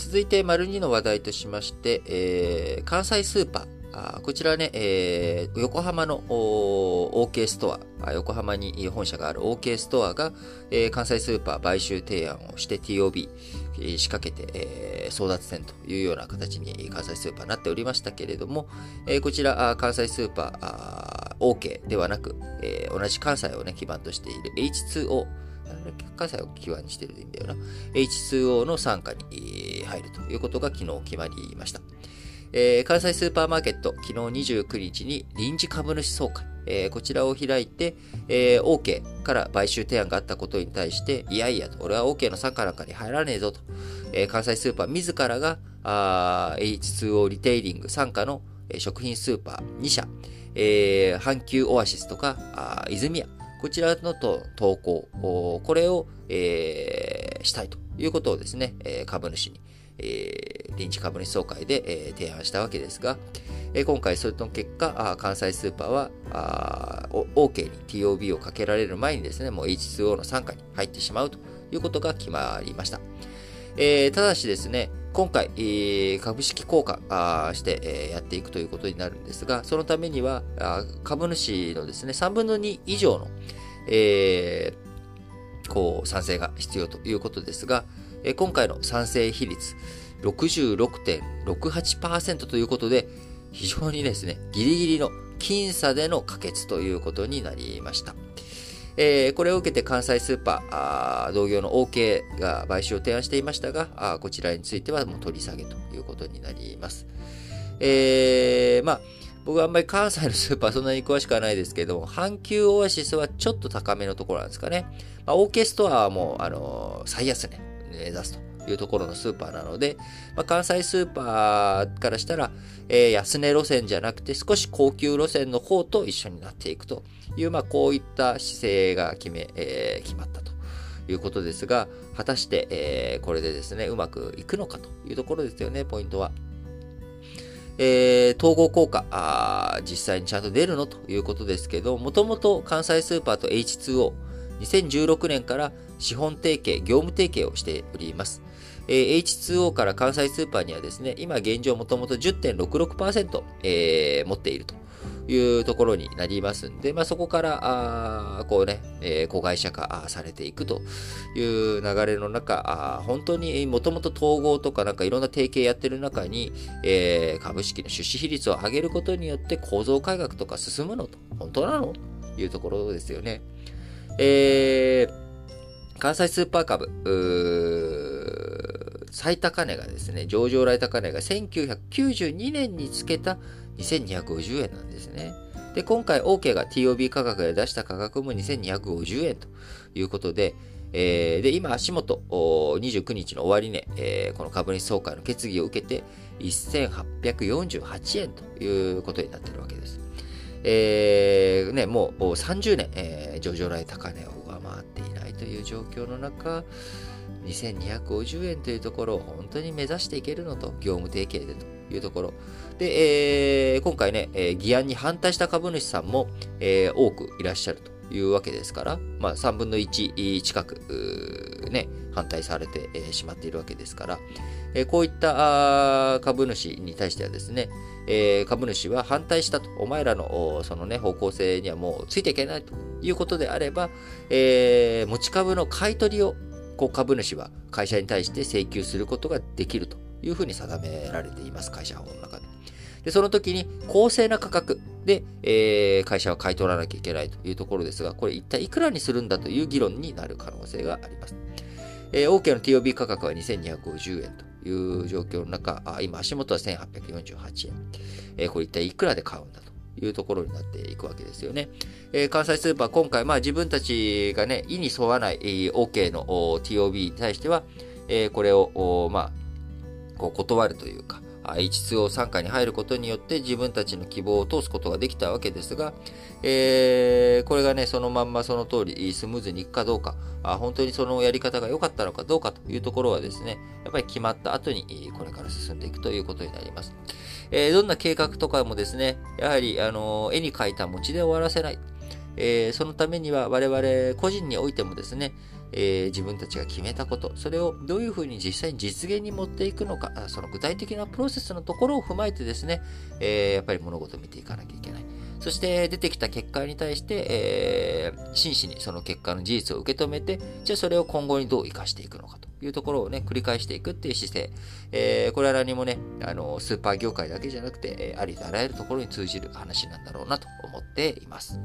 続いて、丸2の話題としまして、えー、関西スーパー。あこちらね、えー、横浜の OK ストア、横浜に本社がある OK ストアが、えー、関西スーパー買収提案をして TOB、仕掛けて、えー、争奪戦というような形に関西スーパーになっておりましたけれども、えー、こちら関西スーパー OK ではなく、えー、同じ関西をね、基盤としている H2O、関西を基盤にしているんだよな。H2O の傘下に入るということが昨日決まりました。えー、関西スーパーマーケット、昨日29日に臨時株主総会、えー、こちらを開いて、えー、OK から買収提案があったことに対して、いやいやと、俺は OK の傘下なんかに入らねえぞと、えー、関西スーパー自らが、H2O リテイリング傘下の、食品スーパー2社、えー、阪急オアシスとか、あ泉屋、こちらのと投稿、これを、えー、したいということをですね、え、株主に、えー、臨時株主総会で、えー、提案したわけですが、えー、今回それの結果、あ関西スーパーはあー OK に TOB をかけられる前にですね、もう H2O の傘下に入ってしまうということが決まりました。えー、ただしですね、今回、えー、株式交換して、えー、やっていくということになるんですが、そのためには、株主のですね、3分の2以上の、えー、こう、賛成が必要ということですが、え今回の賛成比率66.68%ということで、非常にですね、ギリギリの僅差での可決ということになりました。えー、これを受けて関西スーパー、同業の OK が買収を提案していましたが、あこちらについてはもう取り下げということになります。えー、まあ、僕はあんまり関西のスーパーそんなに詳しくはないですけども、阪急オアシスはちょっと高めのところなんですかね。まあ、OK ストアはもう、あのー、最安値。目指すというところのスーパーなので、まあ、関西スーパーからしたら、えー、安値路線じゃなくて少し高級路線の方と一緒になっていくという、まあ、こういった姿勢が決め、えー、決まったということですが、果たして、えー、これでですね、うまくいくのかというところですよね、ポイントは。えー、統合効果あ、実際にちゃんと出るのということですけど、もともと関西スーパーと H2O、2016年から資本提携、業務提携をしております。えー、H2O から関西スーパーにはですね、今現状もともと10.66%、えー、持っているというところになりますんで、まあ、そこから、あこうね、えー、子会社化されていくという流れの中、あ本当にもともと統合とかなんかいろんな提携やってる中に、えー、株式の出資比率を上げることによって構造改革とか進むのと、本当なのというところですよね。えー、関西スーパー株、最高値がですね、上場来高値が1992年につけた2250円なんですね。で、今回 OK が TOB 価格で出した価格も2250円ということで、えー、で、今足元、29日の終値、えー、この株主総会の決議を受けて、1848円ということになっているわけです。えー、ね、もう30年、えー、上場来高値を上回っていないという状況の中、2250円というところを本当に目指していけるのと、業務提携でというところ。で、えー、今回ね、えー、議案に反対した株主さんも、えー、多くいらっしゃるというわけですから、まあ、3分の1近く、ね、反対されて、えしまっているわけですから、えこういった株主に対してはですね、え株主は反対したと、お前らのそのね、方向性にはもうついていけないということであれば、え持ち株の買い取りをこう株主は会社に対して請求することができるというふうに定められています、会社法の中で。で、その時に公正な価格で、えー、会社は買い取らなきゃいけないというところですが、これ一体いくらにするんだという議論になる可能性があります。えー、OK の TOB 価格は2250円という状況の中、あ今足元は1848円。えー、これ一体いくらで買うんだというところになっていくわけですよね。えー、関西スーパー今回、まあ自分たちがね、意に沿わない、OK の TOB に対しては、えー、これを、まあ、こう断るというか、H2O 参加に入ることによって自分たちの希望を通すことができたわけですが、えー、これがね、そのまんまその通りスムーズにいくかどうか、あ本当にそのやり方が良かったのかどうかというところはですね、やっぱり決まった後にこれから進んでいくということになります。えー、どんな計画とかもですね、やはり、あの絵に描いた餅で終わらせない。えー、そのためには我々個人においてもですね、えー、自分たちが決めたこと、それをどういうふうに実際に実現に持っていくのか、その具体的なプロセスのところを踏まえてですね、えー、やっぱり物事を見ていかなきゃいけない。そして出てきた結果に対して、えー、真摯にその結果の事実を受け止めて、じゃあそれを今後にどう活かしていくのかというところをね、繰り返していくっていう姿勢。えー、これは何もね、あの、スーパー業界だけじゃなくて、ありとあらゆるところに通じる話なんだろうなと思っています。